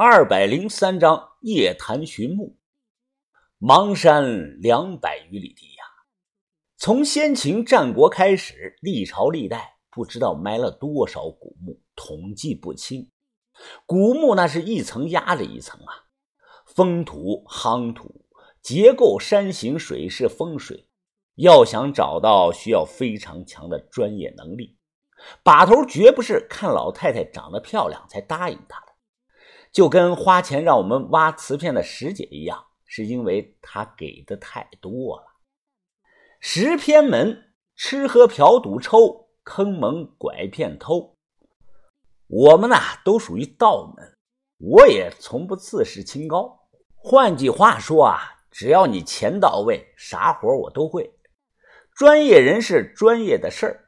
二百零三章夜谈寻墓。邙山两百余里地呀，从先秦战国开始，历朝历代不知道埋了多少古墓，统计不清。古墓那是一层压着一层啊，封土、夯土、结构、山形、水势、风水，要想找到，需要非常强的专业能力。把头绝不是看老太太长得漂亮才答应他的，就跟花钱让我们挖瓷片的石姐一样，是因为她给的太多了。十偏门，吃喝嫖赌抽，坑蒙拐骗偷。我们呐都属于道门，我也从不自视清高。换句话说啊，只要你钱到位，啥活我都会。专业人士，专业的事儿。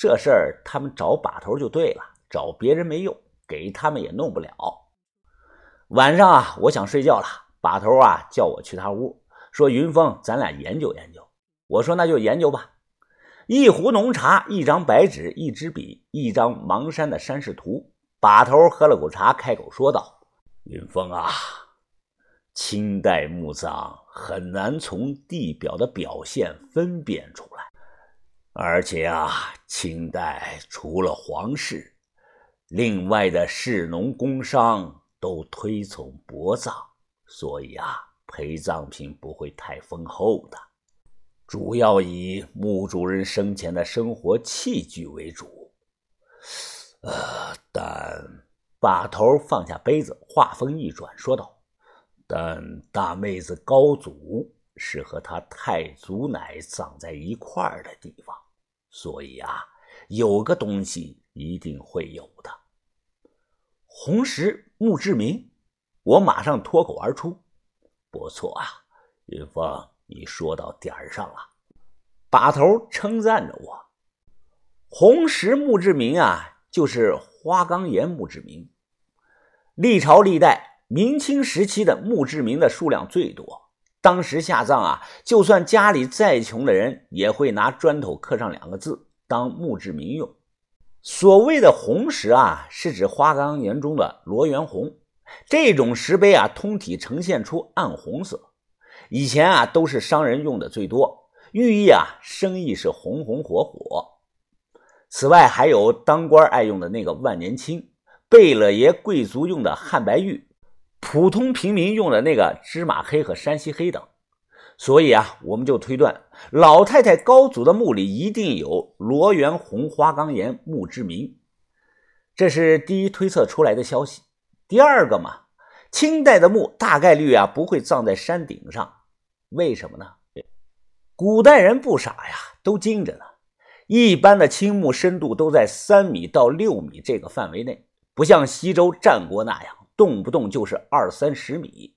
这事儿他们找把头就对了，找别人没用，给他们也弄不了。晚上啊，我想睡觉了，把头啊叫我去他屋，说云峰，咱俩研究研究。我说那就研究吧。一壶浓茶，一张白纸，一支笔，一张邙山的山势图。把头喝了口茶，开口说道：“云峰啊，清代墓葬很难从地表的表现分辨出来。”而且啊，清代除了皇室，另外的士农工商都推崇薄葬，所以啊，陪葬品不会太丰厚的，主要以墓主人生前的生活器具为主。呃，但把头放下杯子，话锋一转，说道：“但大妹子高祖是和他太祖奶葬在一块儿的地方。”所以啊，有个东西一定会有的。红石墓志铭，我马上脱口而出：“不错啊，云峰，你说到点儿上了。”把头称赞着我：“红石墓志铭啊，就是花岗岩墓志铭。历朝历代，明清时期的墓志铭的数量最多。”当时下葬啊，就算家里再穷的人，也会拿砖头刻上两个字当墓志铭用。所谓的红石啊，是指花岗岩中的罗源红。这种石碑啊，通体呈现出暗红色。以前啊，都是商人用的最多，寓意啊，生意是红红火火。此外，还有当官爱用的那个万年青，贝勒爷贵族用的汉白玉。普通平民用的那个芝麻黑和山西黑等，所以啊，我们就推断老太太高祖的墓里一定有罗源红花岗岩墓志铭，这是第一推测出来的消息。第二个嘛，清代的墓大概率啊不会葬在山顶上，为什么呢？古代人不傻呀，都精着呢。一般的青墓深度都在三米到六米这个范围内，不像西周战国那样。动不动就是二三十米，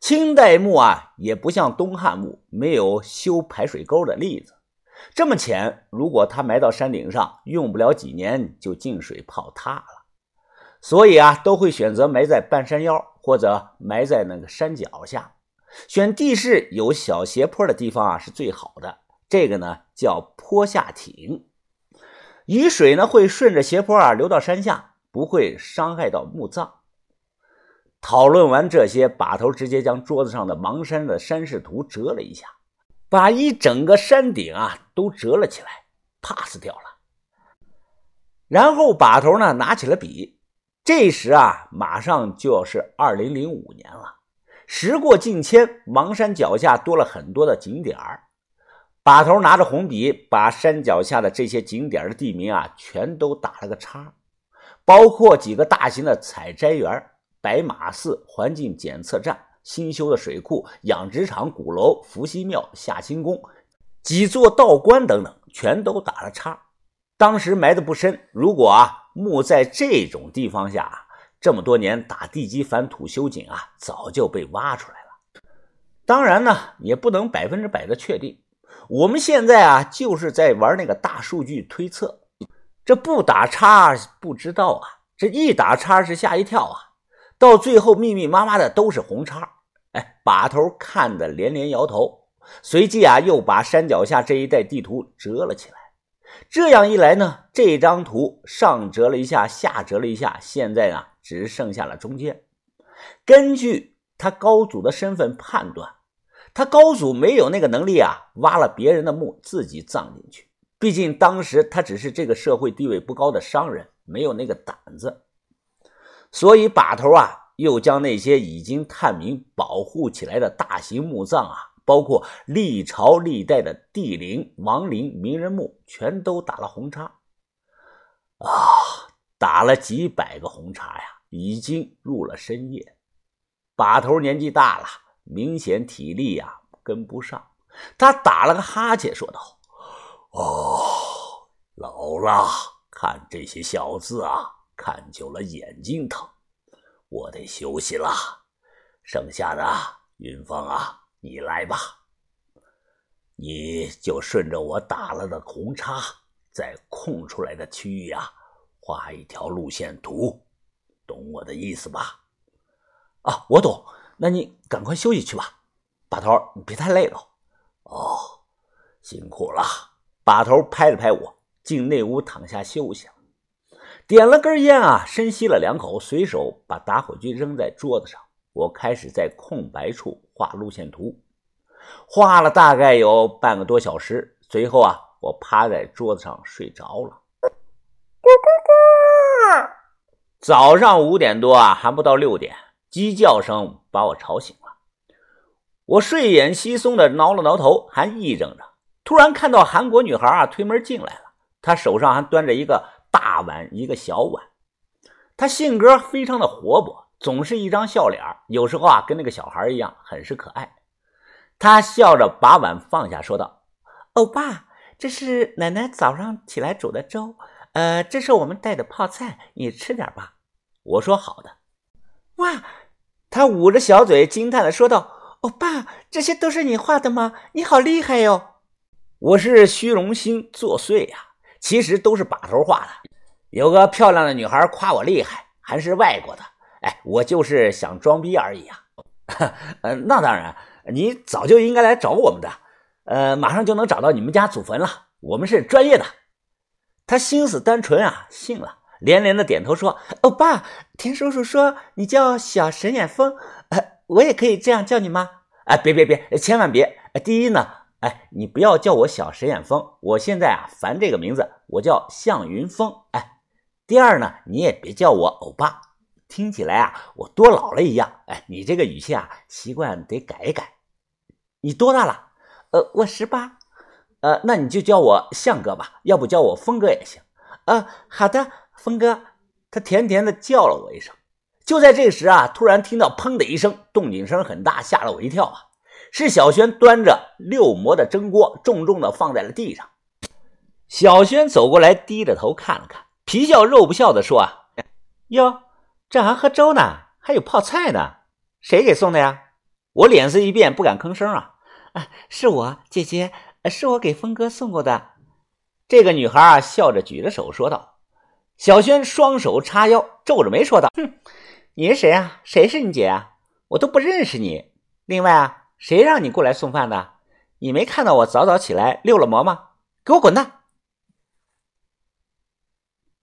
清代墓啊，也不像东汉墓没有修排水沟的例子这么浅。如果他埋到山顶上，用不了几年就进水泡塌了。所以啊，都会选择埋在半山腰或者埋在那个山脚下，选地势有小斜坡的地方啊是最好的。这个呢叫坡下挺，雨水呢会顺着斜坡啊流到山下，不会伤害到墓葬。讨论完这些，把头直接将桌子上的邙山的山势图折了一下，把一整个山顶啊都折了起来，pass 掉了。然后把头呢拿起了笔，这时啊马上就要是二零零五年了，时过境迁，邙山脚下多了很多的景点儿。把头拿着红笔，把山脚下的这些景点的地名啊全都打了个叉，包括几个大型的采摘园。白马寺环境检测站、新修的水库、养殖场、鼓楼、伏羲庙、夏清宫、几座道观等等，全都打了叉。当时埋的不深，如果啊墓在这种地方下，这么多年打地基反土修井啊，早就被挖出来了。当然呢，也不能百分之百的确定。我们现在啊，就是在玩那个大数据推测。这不打叉不知道啊，这一打叉是吓一跳啊。到最后，密密麻麻的都是红叉。哎，把头看得连连摇头，随即啊，又把山脚下这一带地图折了起来。这样一来呢，这张图上折了一下，下折了一下，现在呢，只剩下了中间。根据他高祖的身份判断，他高祖没有那个能力啊，挖了别人的墓自己葬进去。毕竟当时他只是这个社会地位不高的商人，没有那个胆子。所以把头啊，又将那些已经探明保护起来的大型墓葬啊，包括历朝历代的帝陵、王陵、名人墓，全都打了红叉。啊，打了几百个红叉呀，已经入了深夜。把头年纪大了，明显体力呀跟不上。他打了个哈欠，说道。哦，老了，看这些小字啊，看久了眼睛疼，我得休息了。剩下的，云峰啊，你来吧，你就顺着我打了的红叉，在空出来的区域啊，画一条路线图，懂我的意思吧？啊，我懂。那你赶快休息去吧，把头，你别太累了。哦，辛苦了。把头拍了拍我，进内屋躺下休息。点了根烟啊，深吸了两口，随手把打火机扔在桌子上。我开始在空白处画路线图，画了大概有半个多小时。随后啊，我趴在桌子上睡着了。咕咕咕！早上五点多啊，还不到六点，鸡叫声把我吵醒了。我睡眼惺忪的挠了挠头，还癔怔着。突然看到韩国女孩啊推门进来了，她手上还端着一个大碗，一个小碗。他性格非常的活泼，总是一张笑脸，有时候啊跟那个小孩一样，很是可爱。他笑着把碗放下，说道：“欧巴，这是奶奶早上起来煮的粥，呃，这是我们带的泡菜，你吃点吧。”我说：“好的。”哇，他捂着小嘴惊叹的说道：“欧巴，这些都是你画的吗？你好厉害哟！”我是虚荣心作祟呀，其实都是把头画的。有个漂亮的女孩夸我厉害，还是外国的。哎，我就是想装逼而已啊。呃，那当然，你早就应该来找我们的。呃，马上就能找到你们家祖坟了。我们是专业的。他心思单纯啊，信了，连连的点头说：“欧巴，田叔叔说你叫小神眼风，我也可以这样叫你吗？”哎，别别别，千万别。第一呢。哎，你不要叫我小石眼峰，我现在啊烦这个名字，我叫向云峰。哎，第二呢，你也别叫我欧巴，听起来啊我多老了一样。哎，你这个语气啊，习惯得改一改。你多大了？呃，我十八。呃，那你就叫我向哥吧，要不叫我峰哥也行。呃，好的，峰哥。他甜甜的叫了我一声。就在这时啊，突然听到砰的一声，动静声很大，吓了我一跳啊。是小轩端着六磨的蒸锅，重重的放在了地上。小轩走过来，低着头看了看，皮笑肉不笑的说：“啊，哟，这还喝粥呢，还有泡菜呢，谁给送的呀？”我脸色一变，不敢吭声啊。啊，是我姐姐，是我给峰哥送过的。这个女孩啊，笑着举着手说道。小轩双手叉腰，皱着眉说道：“哼，你是谁啊？谁是你姐啊？我都不认识你。另外啊。”谁让你过来送饭的？你没看到我早早起来溜了磨吗？给我滚蛋！